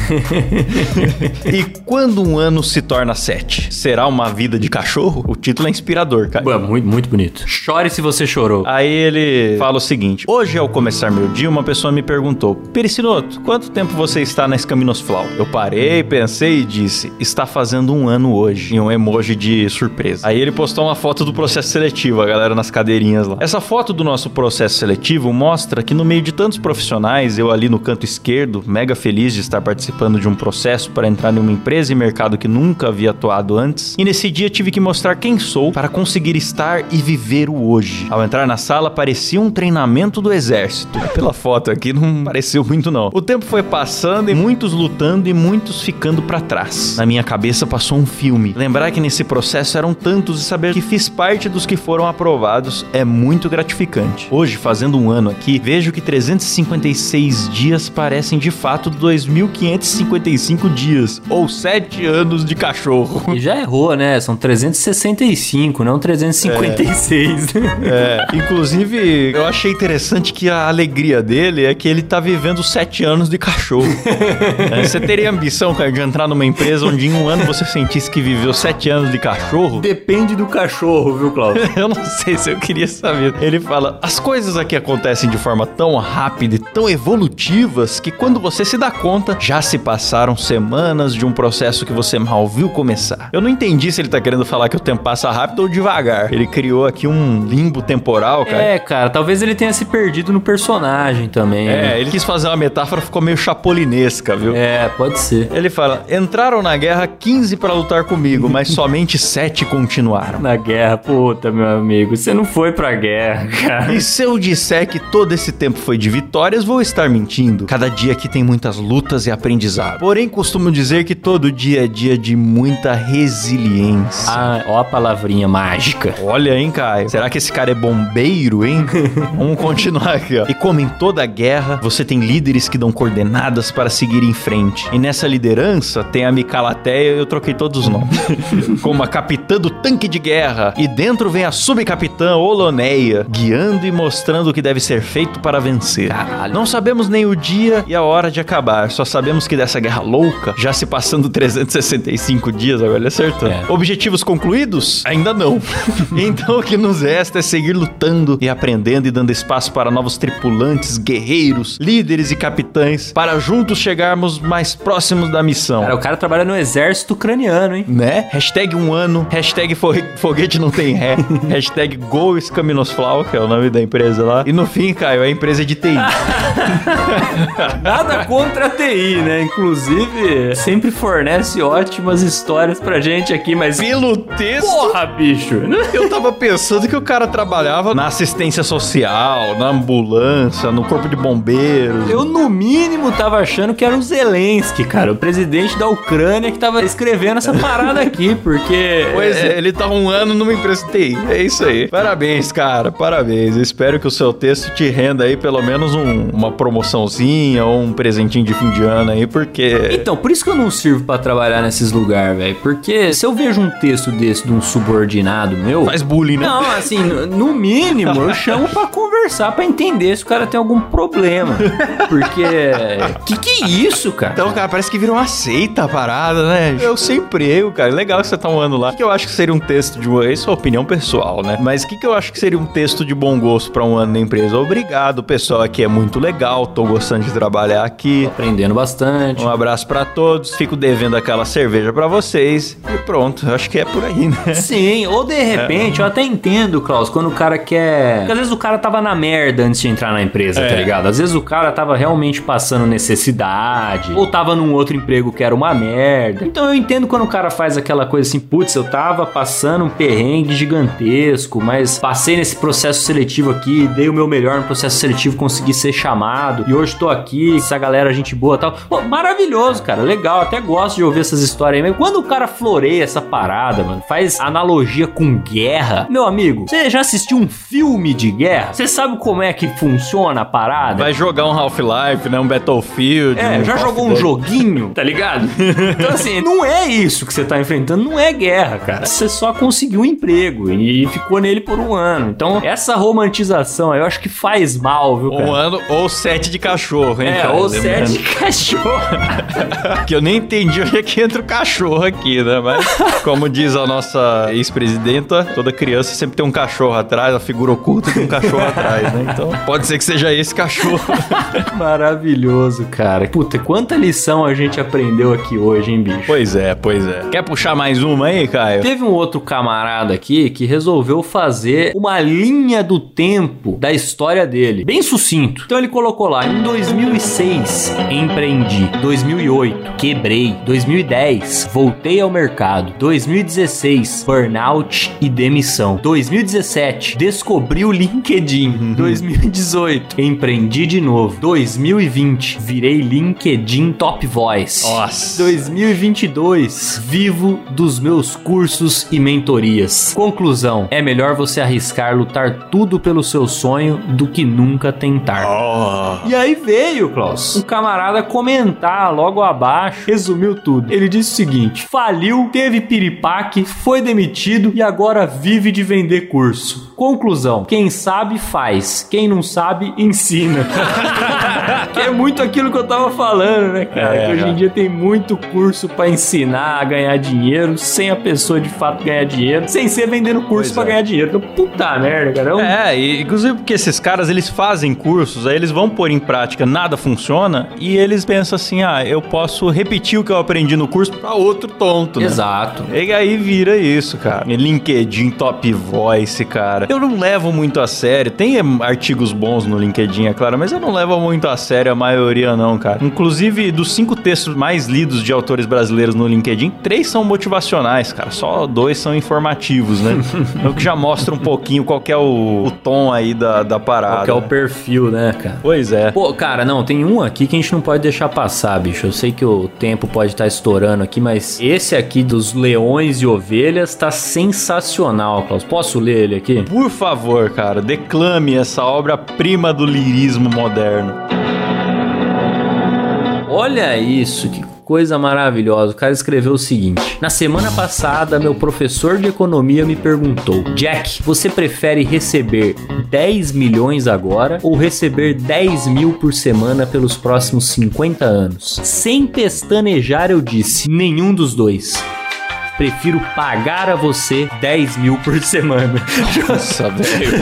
E quando um ano se torna sete, será uma vida de cachorro? O título é inspirador, cara. Boa, muito, muito bonito. Chore se você chorou. Aí ele fala o seguinte: Hoje, ao começar meu dia, uma pessoa me perguntou: Pericinoto, quanto tempo você está na Escaminosflau? Eu parei, pensei e disse: Está fazendo um ano hoje. E um emoji de surpresa. Aí ele postou uma foto do processo seletivo, a galera nas cadeirinhas lá. Essa foto do nosso processo seletivo mostra que no meio de tantos profissionais, eu ali no canto esquerdo, mega feliz de estar participando de um processo para entrar em uma empresa e mercado que nunca havia atuado antes. E nesse dia tive que mostrar quem sou para conseguir estar e viver o hoje. Ao entrar na sala, parecia um treinamento do exército. Pela foto aqui, não pareceu muito não. O tempo foi passando e muitos lutando e muitos ficando para trás. Na minha cabeça passou um filme. Lembrar que nesse processo eram tantos e saber que fiz parte dos que foram aprovados é muito gratificante. Hoje, fazendo um ano aqui, vejo que 356 dias parecem de fato 2.555 dias, ou 7 anos de cachorro. E já errou, né? São 365, não 356. É, inclusive, eu achei interessante que a alegria dele é que ele tá vivendo sete anos de cachorro. É, você teria ambição, cara, de entrar numa empresa onde em um ano você sentisse que viveu sete anos de cachorro? Depende do cachorro, viu, Cláudio? Eu não sei se eu queria saber. Ele fala: as coisas aqui acontecem de forma tão rápida e tão evolutivas que quando você se dá conta, já se passaram semanas de um processo que você mal viu começar. Eu não entendi se ele tá querendo falar que o tempo passa rápido ou devagar. Ele criou aqui um limbo temporal, cara. É, cara, talvez ele tenha se perdido no personagem também. né? É, ele quis fazer uma metáfora, ficou meio chapolinesca, viu? É, pode ser. Ele fala: entraram na guerra 15 pra lutar comigo, mas somente 7 continuaram. Na guerra, puta, meu amigo, você não foi pra guerra, cara. E se eu disser que todo esse tempo foi de vitórias, vou estar mentindo. Cada dia aqui tem muitas lutas e aprendizado. Porém, costumo dizer que todo dia é dia de muita resiliência. Ah, ó a palavrinha mágica. Olha, hein, Caio? Será que esse cara é bombeiro, hein? Vamos continuar aqui, ó. E como em toda guerra, você tem líderes que dão coordenadas para seguir em frente. E nessa liderança tem a Micalateia, eu troquei todos os nomes. como a capitã do tanque de guerra. E dentro vem a subcapitã Oloneia, guiando e mostrando o que deve ser feito para vencer. Caralho. Não sabemos sabemos nem o dia e a hora de acabar. Só sabemos que dessa guerra louca, já se passando 365 dias, agora ele acertou. É. Objetivos concluídos? Ainda não. então o que nos resta é seguir lutando e aprendendo e dando espaço para novos tripulantes, guerreiros, líderes e capitães, para juntos chegarmos mais próximos da missão. Cara, o cara trabalha no exército ucraniano, hein? Né? Hashtag um ano, hashtag fo- foguete não tem ré, hashtag Go Escaminosflau, que é o nome da empresa lá. E no fim, Caio, é empresa de TI. Nada contra a TI, né? Inclusive, sempre fornece ótimas histórias pra gente aqui, mas. Pelo texto, Porra, bicho! eu tava pensando que o cara trabalhava na assistência social, na ambulância, no corpo de bombeiros. Eu, no mínimo, tava achando que era o Zelensky, cara, o presidente da Ucrânia que tava escrevendo essa parada aqui, porque. Pois é, ele tá um ano numa empresa de TI. É isso aí. Parabéns, cara. Parabéns. Espero que o seu texto te renda aí pelo menos um- uma promoçãozinha ou um presentinho de fim de ano aí, porque. Então, por isso que eu não sirvo pra trabalhar nesses lugares, velho. Porque se eu vejo um texto desse de um subordinado meu. Faz bullying, né? Não, assim, no mínimo eu chamo pra conversar, pra entender se o cara tem algum problema. Porque. Que que é isso, cara? Então, cara, parece que virou uma seita a parada, né? Eu sem emprego, cara. Legal que você tá um ano lá. O que eu acho que seria um texto de. Isso é opinião pessoal, né? Mas o que, que eu acho que seria um texto de bom gosto pra um ano na empresa? Obrigado, pessoal aqui é muito legal. Tô gostando de trabalhar aqui. Aprendendo bastante. Um abraço pra todos. Fico devendo aquela cerveja pra vocês. E pronto, acho que é por aí, né? Sim, ou de repente, eu até entendo, Klaus, quando o cara quer. Porque às vezes o cara tava na merda antes de entrar na empresa, tá É. ligado? Às vezes o cara tava realmente passando necessidade, ou tava num outro emprego que era uma merda. Então eu entendo quando o cara faz aquela coisa assim, putz, eu tava passando um perrengue gigantesco, mas passei nesse processo seletivo aqui, dei o meu melhor no processo seletivo, consegui ser chamado, e hoje tô aqui, essa galera, gente boa e tal. Pô, maravilhoso, cara, legal, até gosto de ouvir essas histórias aí, mas quando o cara floreia essa parada, mano, faz analogia com guerra, meu amigo, você já assistiu um filme de guerra? Você sabe como é que funciona a parada? Vai jogar um Half-Life, né? Um Battlefield. É, um já jogou um joguinho, tá ligado? Então, assim, não é isso que você tá enfrentando, não é guerra, cara. Você só conseguiu um emprego e ficou nele por um ano. Então, essa romantização aí eu acho que faz mal, viu, cara? Um ano ou sete de cachorro, hein, É, cara? ou Lembrando sete cachorro. Que eu nem entendi onde é que entra o cachorro aqui, né? Mas, como diz a nossa ex-presidenta, toda criança sempre tem um cachorro atrás, a figura oculta tem um cachorro atrás, né? Então, pode ser que seja esse cachorro. Maravilhoso, cara. Puta, quanta lição a gente aprendeu aqui hoje, hein, bicho? pois é, pois é. Quer puxar mais uma aí, Caio? Teve um outro camarada aqui que resolveu fazer uma linha do tempo da história dele, bem sucinto. Então ele colocou lá: em 2006 empreendi, 2008 quebrei, 2010 voltei ao mercado, 2016 burnout e demissão, 2017 descobri o LinkedIn, 2018 empreendi de novo, 2020 virei LinkedIn Top Voice. Nossa. 2022, vivo dos meus cursos e mentorias. Conclusão: é melhor você arriscar lutar tudo pelo seu sonho do que nunca tentar. Oh. E aí veio, Klaus, um camarada comentar logo abaixo, resumiu tudo. Ele disse o seguinte: faliu, teve piripaque, foi demitido e agora vive de vender curso. Conclusão: quem sabe faz, quem não sabe ensina. que é muito aquilo que eu tava falando, né, cara? É, que hoje em dia tem muito curso pra ensinar a ganhar dinheiro sem a pessoa de fato ganhar dinheiro, sem ser vendendo curso pra é. ganhar dinheiro. Então, puta merda, cara. É um- É, e inclusive porque esses caras eles fazem cursos, aí eles vão pôr em prática, nada funciona, e eles pensam assim: ah, eu posso repetir o que eu aprendi no curso pra outro tonto, né? Exato. E aí vira isso, cara. LinkedIn Top Voice, cara. Eu não levo muito a sério. Tem eh, artigos bons no LinkedIn, é claro, mas eu não levo muito a sério a maioria, não, cara. Inclusive, dos cinco textos mais lidos de autores brasileiros no LinkedIn, três são motivacionais, cara. Só dois são informativos, né? o que já mostra um pouquinho qual é o, o tom aí da, da parada. Qual que é o perfil, né, cara? Pois é. Pô, cara, não, tem um aqui que a gente não pode deixar passar, bicho. Eu sei que o tempo pode estar estourando aqui, mas esse aqui dos leões e ovelhas tá sensacional, Klaus. Posso ler ele aqui? Por favor, cara, declame essa obra-prima do lirismo moderno. Olha isso, que coisa maravilhosa. O cara escreveu o seguinte: Na semana passada, meu professor de economia me perguntou: Jack, você prefere receber 10 milhões agora ou receber 10 mil por semana pelos próximos 50 anos? Sem pestanejar, eu disse: nenhum dos dois. Prefiro pagar a você 10 mil por semana. Nossa, velho.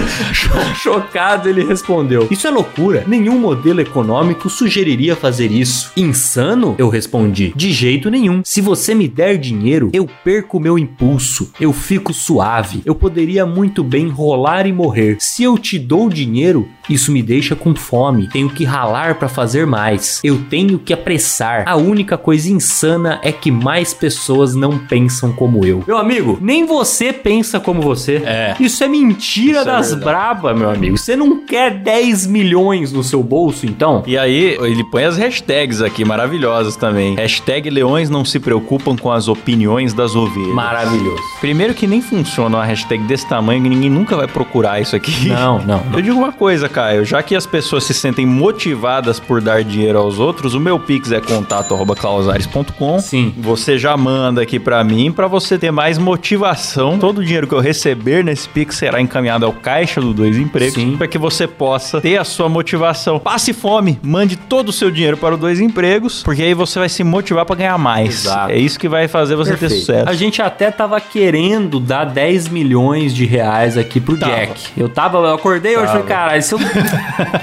Chocado, ele respondeu: Isso é loucura. Nenhum modelo econômico sugeriria fazer isso. Insano? Eu respondi: De jeito nenhum. Se você me der dinheiro, eu perco meu impulso. Eu fico suave. Eu poderia muito bem rolar e morrer. Se eu te dou dinheiro, isso me deixa com fome. Tenho que ralar para fazer mais. Eu tenho que apressar. A única coisa insana é que mais pessoas não pensam como eu. Meu amigo, nem você pensa como você. É. Isso é mentira Isso é das braba, meu amigo. Você não quer 10 milhões no seu bolso, então? E aí, ele põe as hashtags aqui, maravilhosas também. Hashtag leões não se preocupam com as opiniões das ovelhas. Maravilhoso. Primeiro que nem funciona uma hashtag desse tamanho que ninguém nunca vai procurar isso aqui. Não, não. Eu digo uma coisa, Caio, já que as pessoas se sentem motivadas por dar dinheiro aos outros, o meu pix é contato@clausares.com. Sim. Você já manda aqui pra mim pra você ter mais motivação. Todo o dinheiro que eu receber nesse pix será encaminhado ao caixa do Dois Empregos Sim. para que você possa ter a sua motivação. Passe fome, mande todo o seu dinheiro para o Dois Empregos, porque aí você vai se motivar pra ganhar mais. Exato. É isso que vai fazer você ter Perfeito. sucesso. A gente até tava querendo dar 10 milhões de reais aqui pro Tava. Jack. Eu tava, eu acordei hoje e falei, caralho, se eu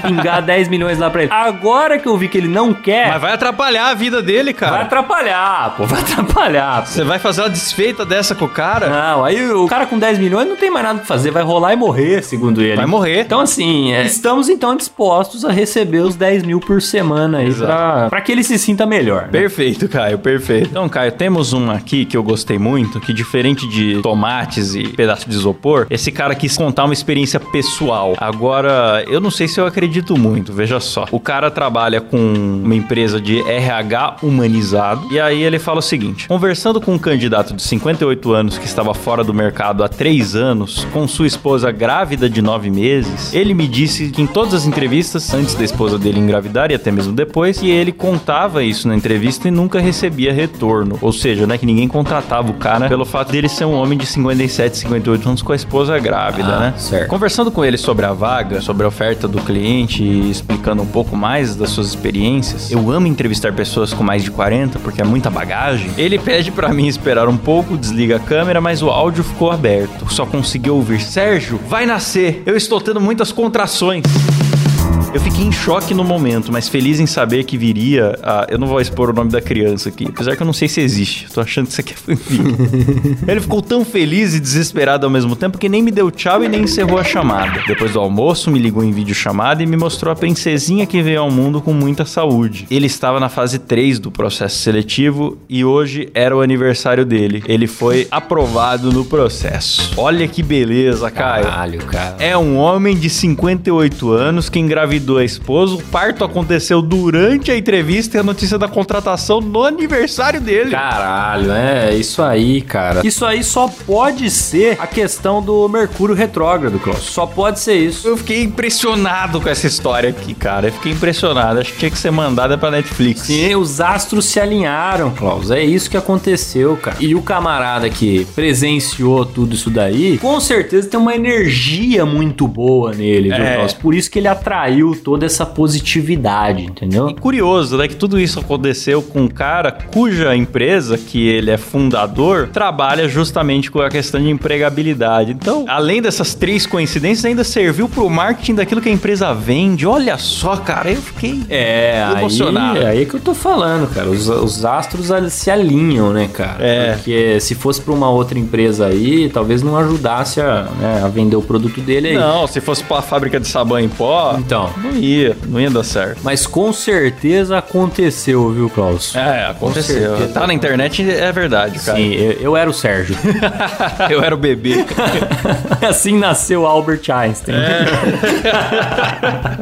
pingar 10 milhões lá pra ele. Agora que eu vi que ele não quer, Mas vai atrapalhar a vida dele, vai cara. atrapalhar, pô, vai atrapalhar. pô. Você vai fazer uma desfeita dessa com o cara? Não, aí o cara com 10 milhões não tem mais nada pra fazer, vai rolar e morrer, segundo ele. Vai morrer. Então, assim, é, estamos então dispostos a receber os 10 mil por semana aí Exato. pra, pra que ele se sinta melhor. né? Perfeito, Caio, perfeito. Então, Caio, temos um aqui que eu gostei muito, que diferente de tomates e pedaço de isopor, esse cara quis contar uma experiência pessoal. Agora, eu não sei se eu acredito muito, veja só. O cara trabalha com uma empresa de RH humanizado, e aí ele fala o seguinte: conversando com um candidato de 58 anos que estava fora do mercado há 3 anos, com sua esposa grávida de 9 meses, ele me disse que em todas as entrevistas, antes da esposa dele engravidar e até mesmo depois, que ele contava isso na entrevista e nunca recebia retorno. Ou seja, né, que ninguém contratava o cara pelo fato dele ser um homem de 57, 58 anos com a esposa grávida, Ah, né? certo. Conversando com ele sobre a vaga, sobre a oferta do cliente e explicando um pouco mais das suas experiências, eu amo entrevistar pessoas com mais de 40 porque é muita bagagem. Ele pede pra mim esperar um pouco, desliga a câmera, mas o áudio ficou aberto. Só consegui ouvir: Sérgio, vai nascer. Eu estou tendo muitas contrações. Eu fiquei em choque no momento, mas feliz em saber que viria. A... Eu não vou expor o nome da criança aqui, apesar que eu não sei se existe. Tô achando que isso aqui é fanfic. Ele ficou tão feliz e desesperado ao mesmo tempo que nem me deu tchau e nem encerrou a chamada. Depois do almoço, me ligou em videochamada e me mostrou a princesinha que veio ao mundo com muita saúde. Ele estava na fase 3 do processo seletivo e hoje era o aniversário dele. Ele foi aprovado no processo. Olha que beleza, Caio. Caralho, cara. É um homem de 58 anos que engravidou a esposa. O parto aconteceu durante a entrevista e a notícia da contratação no aniversário dele. Caralho, é isso aí, cara. Isso aí só pode ser a questão do Mercúrio retrógrado, Klaus. Só pode ser isso. Eu fiquei impressionado com essa história aqui, cara. Eu fiquei impressionado. Acho que tinha que ser mandada pra Netflix. Sim, os astros se alinharam, Klaus. É isso que aconteceu, cara. E o camarada que presenciou tudo isso daí, com certeza tem uma energia muito boa nele, viu, É. Klaus? Por isso que ele atraiu toda essa positividade, entendeu? E curioso, né? Que tudo isso aconteceu com um cara cuja empresa, que ele é fundador, trabalha justamente com a questão de empregabilidade. Então, além dessas três coincidências, ainda serviu pro marketing daquilo que a empresa vende. Olha só, cara, eu fiquei. É, aí, Emocionado. é aí que eu tô falando, cara. Os, os astros se alinham, né, cara? É. Porque se fosse pra uma outra empresa aí, talvez não ajudasse a, né, a vender o produto dele aí. Não, se fosse pra fábrica de sabão em pó, Então. Não ia, não ia dar certo. Mas com certeza aconteceu, viu, Klaus? É, aconteceu. certeza. Tá na internet, é verdade, cara. Sim, eu, eu era o Sérgio. Eu era o bebê. assim nasceu Albert Einstein.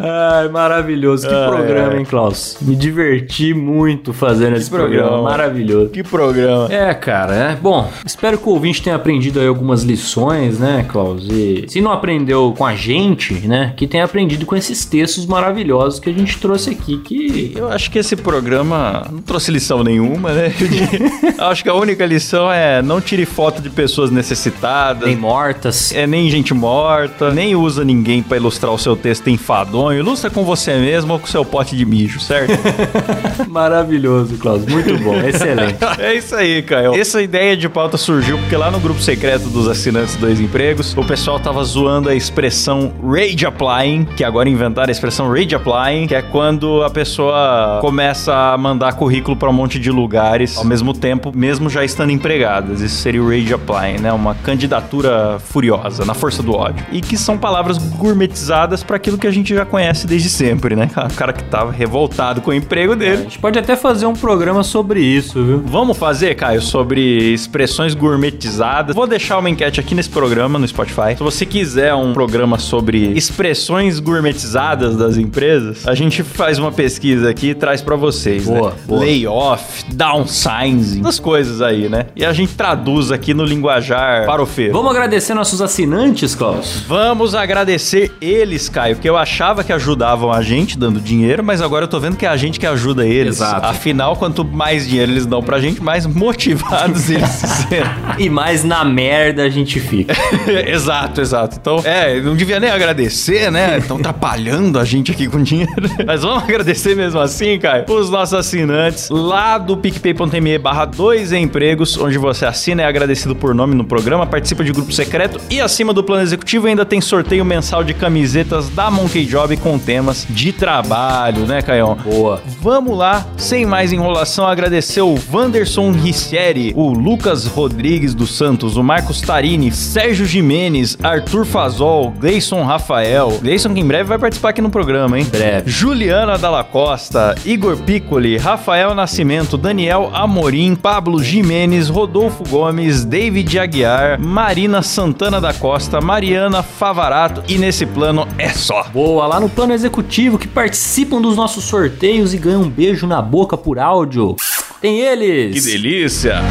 Ai, maravilhoso. Que Ai, programa, ai. hein, Klaus? Me diverti muito fazendo esse programa. programa. Maravilhoso. que programa. É, cara, é. Bom, espero que o ouvinte tenha aprendido aí algumas lições, né, Klaus? E se não aprendeu com a gente, né, que tenha aprendido com esses textos textos maravilhosos que a gente trouxe aqui, que Eu acho que esse programa não trouxe lição nenhuma, né? Acho que a única lição é não tire foto de pessoas necessitadas. nem mortas. É nem gente morta, nem usa ninguém pra ilustrar o seu texto enfadonho. Ilustra com você mesmo ou com seu pote de mijo, certo? Maravilhoso, Klaus. Muito bom, excelente. é isso aí, Caio. Essa ideia de pauta surgiu porque lá no grupo secreto dos assinantes Dois Empregos, o pessoal tava zoando a expressão rage applying, que agora inventaram expressão rage applying, que é quando a pessoa começa a mandar currículo pra um monte de lugares ao mesmo tempo, mesmo já estando empregadas. Isso seria o rage applying, né? Uma candidatura furiosa, na força do ódio. E que são palavras gourmetizadas pra aquilo que a gente já conhece desde sempre, né? O cara que tava revoltado com o emprego A dele. gente pode até fazer um programa sobre isso, viu? Vamos fazer, Caio, sobre expressões gourmetizadas. Vou deixar uma enquete aqui nesse programa no Spotify. Se você quiser um programa sobre expressões gourmetizadas das empresas, a gente faz uma pesquisa aqui e traz pra vocês, Boa, né? boa. Layoff, downsizing, essas coisas aí, né? E a gente traduz aqui no linguajar farofeiro. Vamos agradecer nossos assinantes, Klaus? Vamos agradecer eles, Caio, que eu achava que ajudavam a gente dando dinheiro, mas agora eu tô vendo que é a gente que ajuda eles. Exato. Afinal, quanto mais dinheiro eles dão pra gente, mais motivados eles se sentem. E mais na merda a gente fica. exato, exato. Então, é, não devia nem agradecer, né? Estão atrapalhando a gente aqui com dinheiro. Mas vamos agradecer mesmo assim, Caio, os nossos assinantes lá do picpay.me barra dois empregos, onde você assina e é agradecido por nome no programa, participa de grupo secreto e acima do plano executivo ainda tem sorteio mensal de camisetas da Monkey Job com temas de trabalho, né, Caião? Boa. Vamos lá, sem mais enrolação, agradecer o Wanderson Ricieri, o Lucas Rodrigues dos Santos, o Marcos Tarini, Sérgio Jimenez, Arthur Fazol, Gleison Rafael, Gleison que em breve vai participar aqui no programa, hein? Breve. Juliana Dalla Costa, Igor Piccoli, Rafael Nascimento, Daniel Amorim, Pablo Jimenez, Rodolfo Gomes, David Aguiar, Marina Santana da Costa, Mariana Favarato e nesse plano é só. Boa, lá no plano executivo que participam dos nossos sorteios e ganham um beijo na boca por áudio. Tem eles. Que delícia!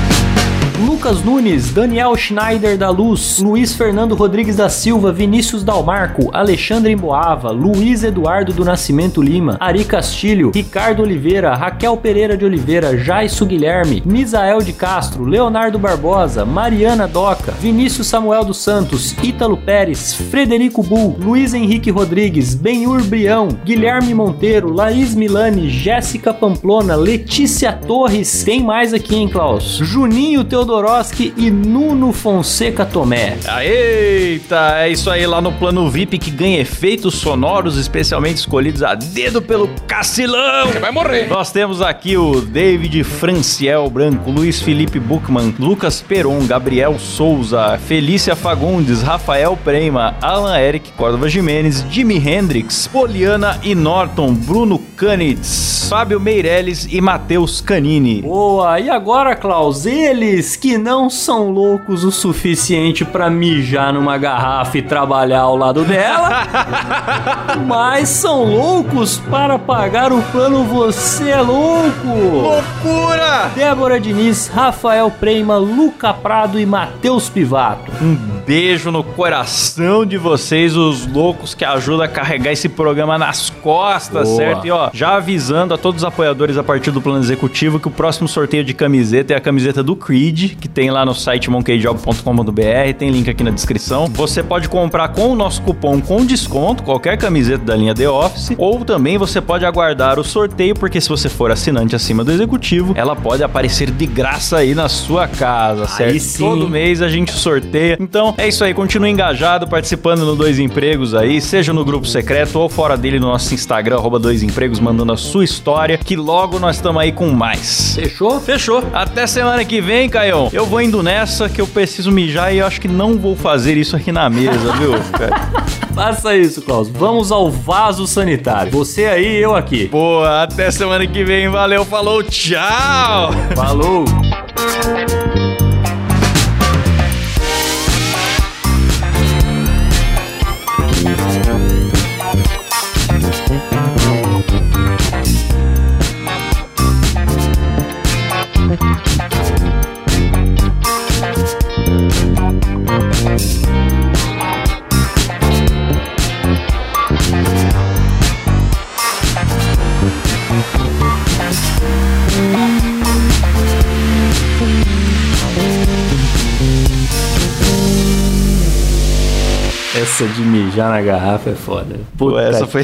Lucas Nunes, Daniel Schneider da Luz, Luiz Fernando Rodrigues da Silva, Vinícius Dalmarco, Alexandre Emboava, Luiz Eduardo do Nascimento Lima, Ari Castilho, Ricardo Oliveira, Raquel Pereira de Oliveira, Jaisso Guilherme, Misael de Castro, Leonardo Barbosa, Mariana Doca, Vinícius Samuel dos Santos, Ítalo Pérez, Frederico Bull, Luiz Henrique Rodrigues, Benhur Brião, Guilherme Monteiro, Laís Milani, Jéssica Pamplona, Letícia Torres, tem mais aqui, hein, Klaus? Juninho Teodoroski e Nuno Fonseca Tomé. Eita, é isso aí lá no plano VIP que ganha efeitos sonoros especialmente escolhidos a dedo pelo Cacilão. Vai morrer. Nós temos aqui o David Franciel Branco, Luiz Felipe Buchmann, Lucas Peron, Gabriel Souza, Felícia Fagundes, Rafael Prema, Alan Eric Córdova Jimenez, Jimi Hendrix, Poliana e Norton, Bruno Canitz, Fábio Meirelles e Matheus Canini. Boa, e agora, Klaus, eles que não são loucos o suficiente pra mijar numa garrafa e trabalhar ao lado dela, mas são loucos para pagar o plano Você é Louco. Loucura! Débora Diniz, Rafael Prema, Luca Prado e Matheus Pivato. Um beijo no coração de vocês, os loucos que ajudam a carregar esse programa nas costas, Boa. certo? E ó, já avisando a todos os apoiadores a partir do plano executivo que o próximo sorteio de camiseta é a camiseta do Creed, que tem lá no site monkeyjob.com.br, tem link aqui na descrição. Você pode comprar com o nosso cupom com desconto, qualquer camiseta da linha The Office, ou também você pode aguardar o sorteio, porque se você for assinante acima do executivo, ela pode aparecer de graça aí na sua casa, certo? sim. Todo mês a gente sorteia. Então é isso aí, continue engajado, participando no Dois Empregos aí, seja no grupo secreto ou fora dele no nosso Instagram, arroba Dois Empregos, mandando a sua história, que logo nós estamos aí com mais. Fechou? Fechou. Até semana que vem, Caião. Eu vou indo nessa que eu preciso mijar e eu acho que não vou fazer isso aqui na mesa, viu? Faça isso, Klaus. Vamos ao vaso sanitário. Você aí, eu aqui. Pô, até semana que vem. Valeu, falou, tchau! Falou! Essa de mijar na garrafa é foda. Pô, essa foi-.